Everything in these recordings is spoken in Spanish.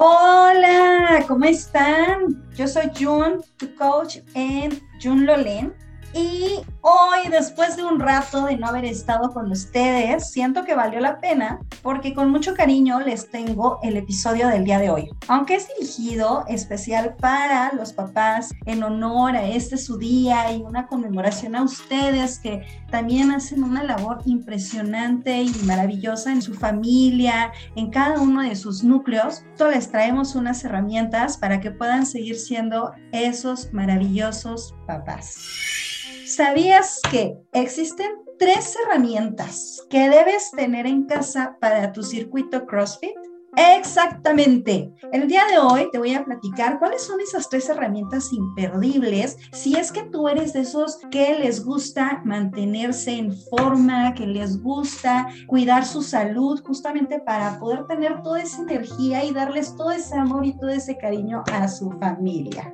Hola, ¿cómo están? Yo soy Jun, tu coach en Jun Lolen. Y hoy, después de un rato de no haber estado con ustedes, siento que valió la pena porque con mucho cariño les tengo el episodio del día de hoy. Aunque es dirigido especial para los papás en honor a este su día y una conmemoración a ustedes que también hacen una labor impresionante y maravillosa en su familia, en cada uno de sus núcleos, les traemos unas herramientas para que puedan seguir siendo esos maravillosos papás. ¿Sabías que existen tres herramientas que debes tener en casa para tu circuito CrossFit? Exactamente. El día de hoy te voy a platicar cuáles son esas tres herramientas imperdibles si es que tú eres de esos que les gusta mantenerse en forma, que les gusta cuidar su salud justamente para poder tener toda esa energía y darles todo ese amor y todo ese cariño a su familia.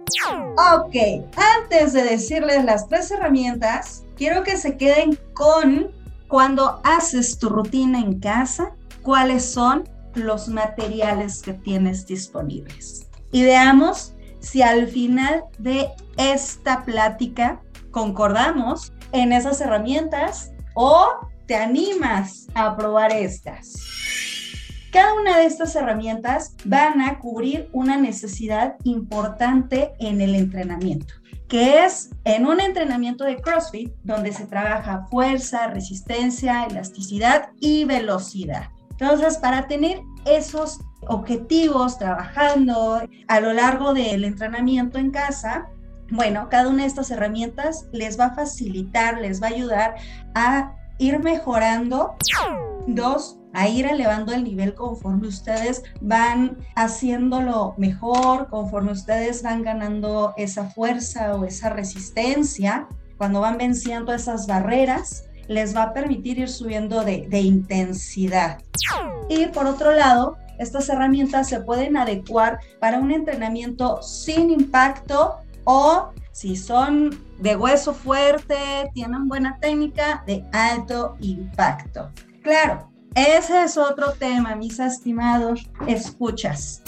Ok, antes de decirles las tres herramientas, quiero que se queden con cuando haces tu rutina en casa, cuáles son los materiales que tienes disponibles. Y veamos si al final de esta plática concordamos en esas herramientas o te animas a probar estas. Cada una de estas herramientas van a cubrir una necesidad importante en el entrenamiento, que es en un entrenamiento de CrossFit donde se trabaja fuerza, resistencia, elasticidad y velocidad. Entonces, para tener esos objetivos trabajando a lo largo del entrenamiento en casa, bueno, cada una de estas herramientas les va a facilitar, les va a ayudar a ir mejorando. Dos, a ir elevando el nivel conforme ustedes van haciéndolo mejor, conforme ustedes van ganando esa fuerza o esa resistencia, cuando van venciendo esas barreras les va a permitir ir subiendo de, intensidad. Y por otro lado, estas herramientas se pueden adecuar para un entrenamiento sin impacto o si son de hueso fuerte, tienen buena técnica, de alto impacto. Claro, ese es otro tema, mis estimados escuchas.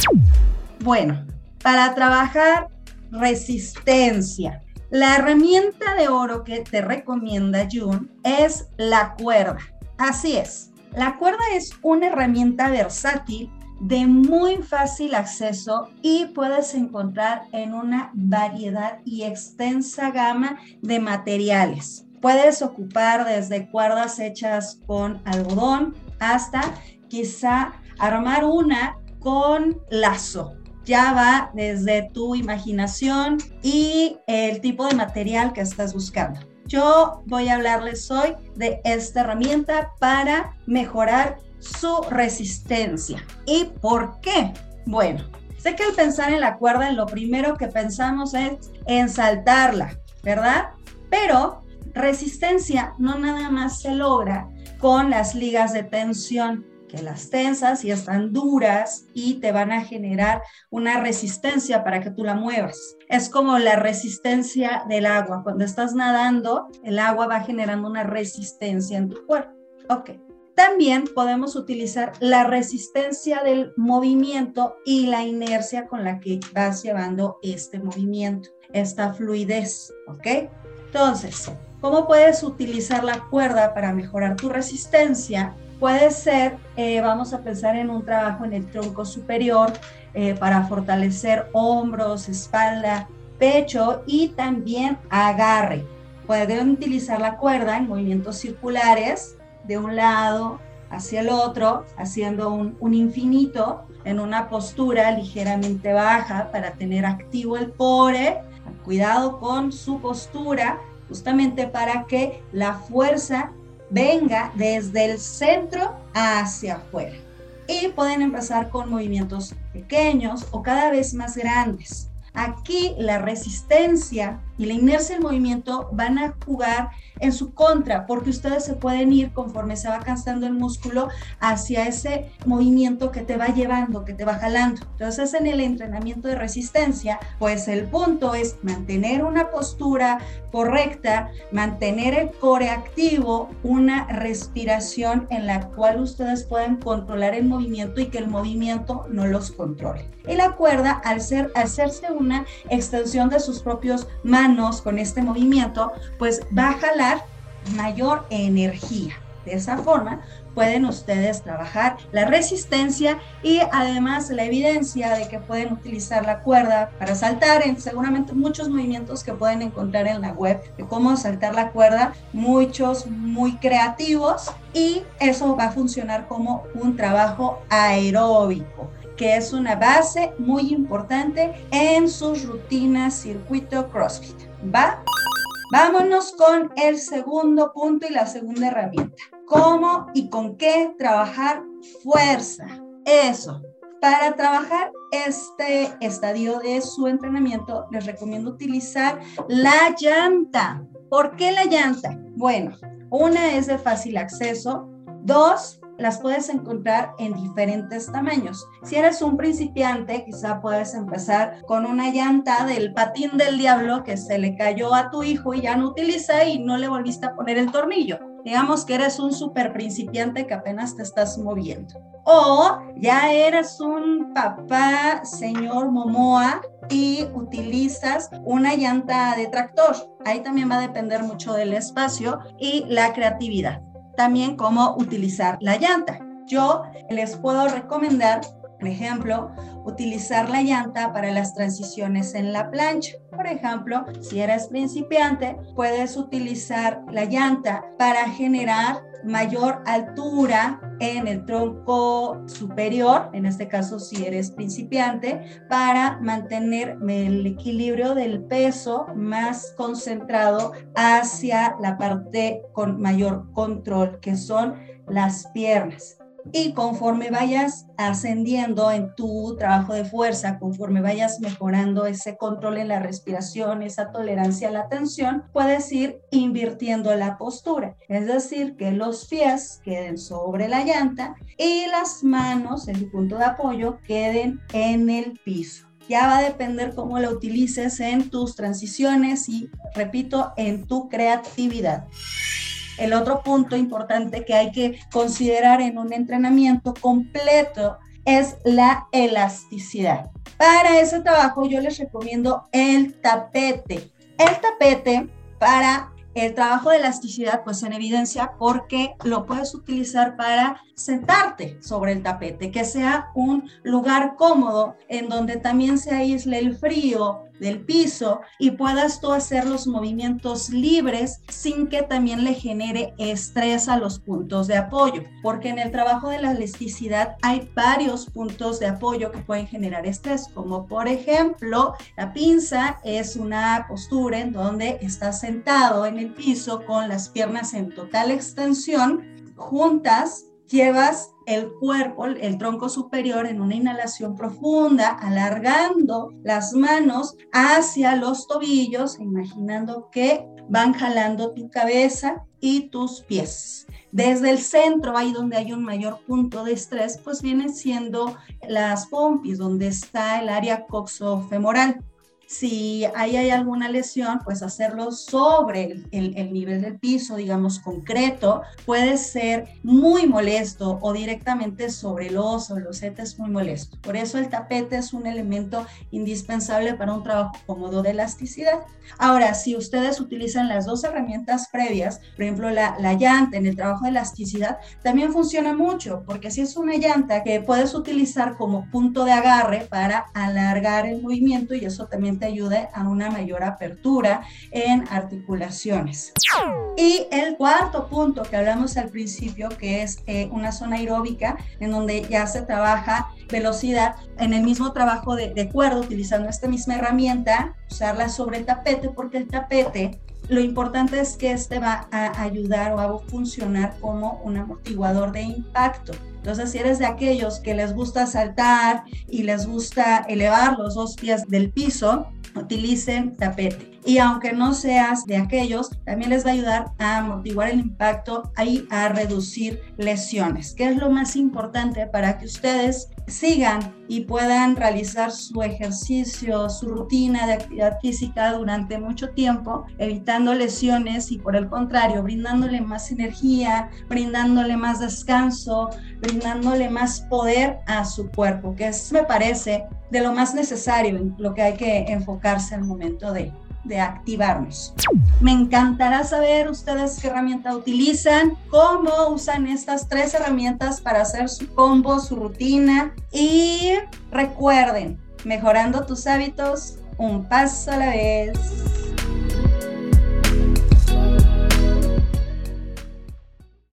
Bueno, para trabajar resistencia, la herramienta de oro que te recomienda June es la cuerda. Así es, la cuerda es una herramienta versátil de muy fácil acceso y puedes encontrar en una variedad y extensa gama de materiales. Puedes ocupar desde cuerdas hechas con algodón hasta quizá armar una con lazo ya va desde tu imaginación y el tipo de material que estás buscando. Yo voy a hablarles hoy de esta herramienta para mejorar su resistencia. ¿Y por qué? Bueno, sé que al pensar en la cuerda, lo primero que pensamos es en saltarla, ¿verdad? Pero resistencia no nada más se logra con las ligas de tensión que las tensas y están duras y te van a generar una resistencia para que tú la muevas. Es como la resistencia del agua. Cuando estás nadando, el agua va generando una resistencia en tu cuerpo. Ok. También podemos utilizar la resistencia del movimiento y la inercia con la que vas llevando este movimiento, esta fluidez. ¿Ok? Entonces, ¿cómo puedes utilizar la cuerda para mejorar tu resistencia? Puede ser, eh, vamos a pensar en un trabajo en el tronco superior eh, para fortalecer hombros, espalda, pecho y también agarre. Pueden utilizar la cuerda en movimientos circulares de un lado hacia el otro, haciendo un, un infinito en una postura ligeramente baja para tener activo el core. Cuidado con su postura, justamente para que la fuerza venga desde el centro hacia afuera. Y pueden empezar con movimientos pequeños o cada vez más grandes. Aquí la resistencia y la inercia del movimiento van a jugar en su contra, porque ustedes se pueden ir conforme se va cansando el músculo hacia ese movimiento que te va llevando, que te va jalando. Entonces, en el entrenamiento de resistencia, pues el punto es mantener una postura correcta, mantener el core activo, una respiración en la cual ustedes pueden controlar el movimiento y que el movimiento no los controle. Y la cuerda, al, ser, hacerse una extensión de sus propios manos con este movimiento, pues va a mayor energía. De esa forma pueden ustedes trabajar la resistencia y además la evidencia de que pueden utilizar la cuerda para saltar en seguramente muchos movimientos que pueden encontrar en la web de cómo saltar la cuerda, muchos muy creativos y eso va a funcionar como un trabajo aeróbico que es una base muy importante en sus rutinas circuito CrossFit. ¿Va? Vámonos con el segundo punto y la segunda herramienta. ¿Cómo y con qué trabajar fuerza? Eso. Para trabajar este estadio de su entrenamiento, les recomiendo utilizar la llanta. ¿Por qué la llanta? Bueno, una es de fácil acceso. Dos, las puedes encontrar en diferentes tamaños. Si eres un principiante, quizá puedes empezar con una llanta del patín del diablo que se le cayó a tu hijo y ya no utiliza y no le volviste a poner el tornillo. Digamos que eres un super principiante que apenas te estás moviendo. O ya eres un papá, señor Momoa, y utilizas una llanta de tractor. Ahí también va a depender mucho del espacio y la creatividad también cómo utilizar la llanta. Yo les puedo recomendar, por ejemplo, utilizar la llanta para las transiciones en la plancha. Por ejemplo, si eres principiante, puedes utilizar la llanta para generar mayor altura en el tronco superior, en este caso si eres principiante, para mantener el equilibrio del peso más concentrado hacia la parte con mayor control, que son las piernas. Y conforme vayas ascendiendo en tu trabajo de fuerza, conforme vayas mejorando ese control en la respiración, esa tolerancia a la tensión, puedes ir invirtiendo la postura. Es decir, que los pies queden sobre la llanta y las manos, en el punto de apoyo, queden en el piso. Ya va a depender cómo la utilices en tus transiciones y, repito, en tu creatividad. El otro punto importante que hay que considerar en un entrenamiento completo es la elasticidad. Para ese trabajo yo les recomiendo el tapete. El tapete para el trabajo de elasticidad pues en evidencia porque lo puedes utilizar para sentarte sobre el tapete, que sea un lugar cómodo en donde también se aísle el frío del piso y puedas tú hacer los movimientos libres sin que también le genere estrés a los puntos de apoyo, porque en el trabajo de la elasticidad hay varios puntos de apoyo que pueden generar estrés, como por ejemplo la pinza es una postura en donde estás sentado en el piso con las piernas en total extensión juntas llevas el cuerpo, el tronco superior en una inhalación profunda, alargando las manos hacia los tobillos, imaginando que van jalando tu cabeza y tus pies. Desde el centro, ahí donde hay un mayor punto de estrés, pues vienen siendo las pompis, donde está el área coxofemoral. Si ahí hay alguna lesión, pues hacerlo sobre el, nivel del piso, digamos, concreto, puede ser muy molesto o directamente sobre el oso, el osete es muy molesto. Por eso el tapete es un elemento indispensable para un trabajo cómodo de elasticidad. Ahora, si ustedes utilizan las dos herramientas previas, por ejemplo, la, la llanta en el trabajo de elasticidad, también funciona mucho, porque si es una llanta que puedes utilizar como punto de agarre para alargar el movimiento y eso te ayude a una mayor apertura en articulaciones. Y el cuarto punto que hablamos al principio, que es eh, una zona aeróbica, en donde ya se trabaja velocidad en el mismo trabajo de, de cuerda, utilizando esta misma herramienta, usarla sobre el tapete, porque el tapete lo importante es que este va a ayudar o a funcionar como un amortiguador de impacto. Entonces, si eres de aquellos que les gusta saltar y les gusta elevar los dos pies del piso, utilicen tapete. Y aunque no seas de aquellos, también les va a ayudar a amortiguar el impacto y a reducir lesiones, que es lo más importante para que ustedes sigan y puedan realizar su ejercicio, su rutina de actividad física durante mucho tiempo, evitando lesiones y por el contrario, brindándole más energía, brindándole más descanso, brindándole más poder a su cuerpo, que es, me parece, de lo más necesario, en lo que hay que enfocarse al momento de de activarnos. Me encantará saber ustedes qué herramienta utilizan, cómo usan estas tres herramientas para hacer su combo, su rutina y recuerden, mejorando tus hábitos un paso a la vez.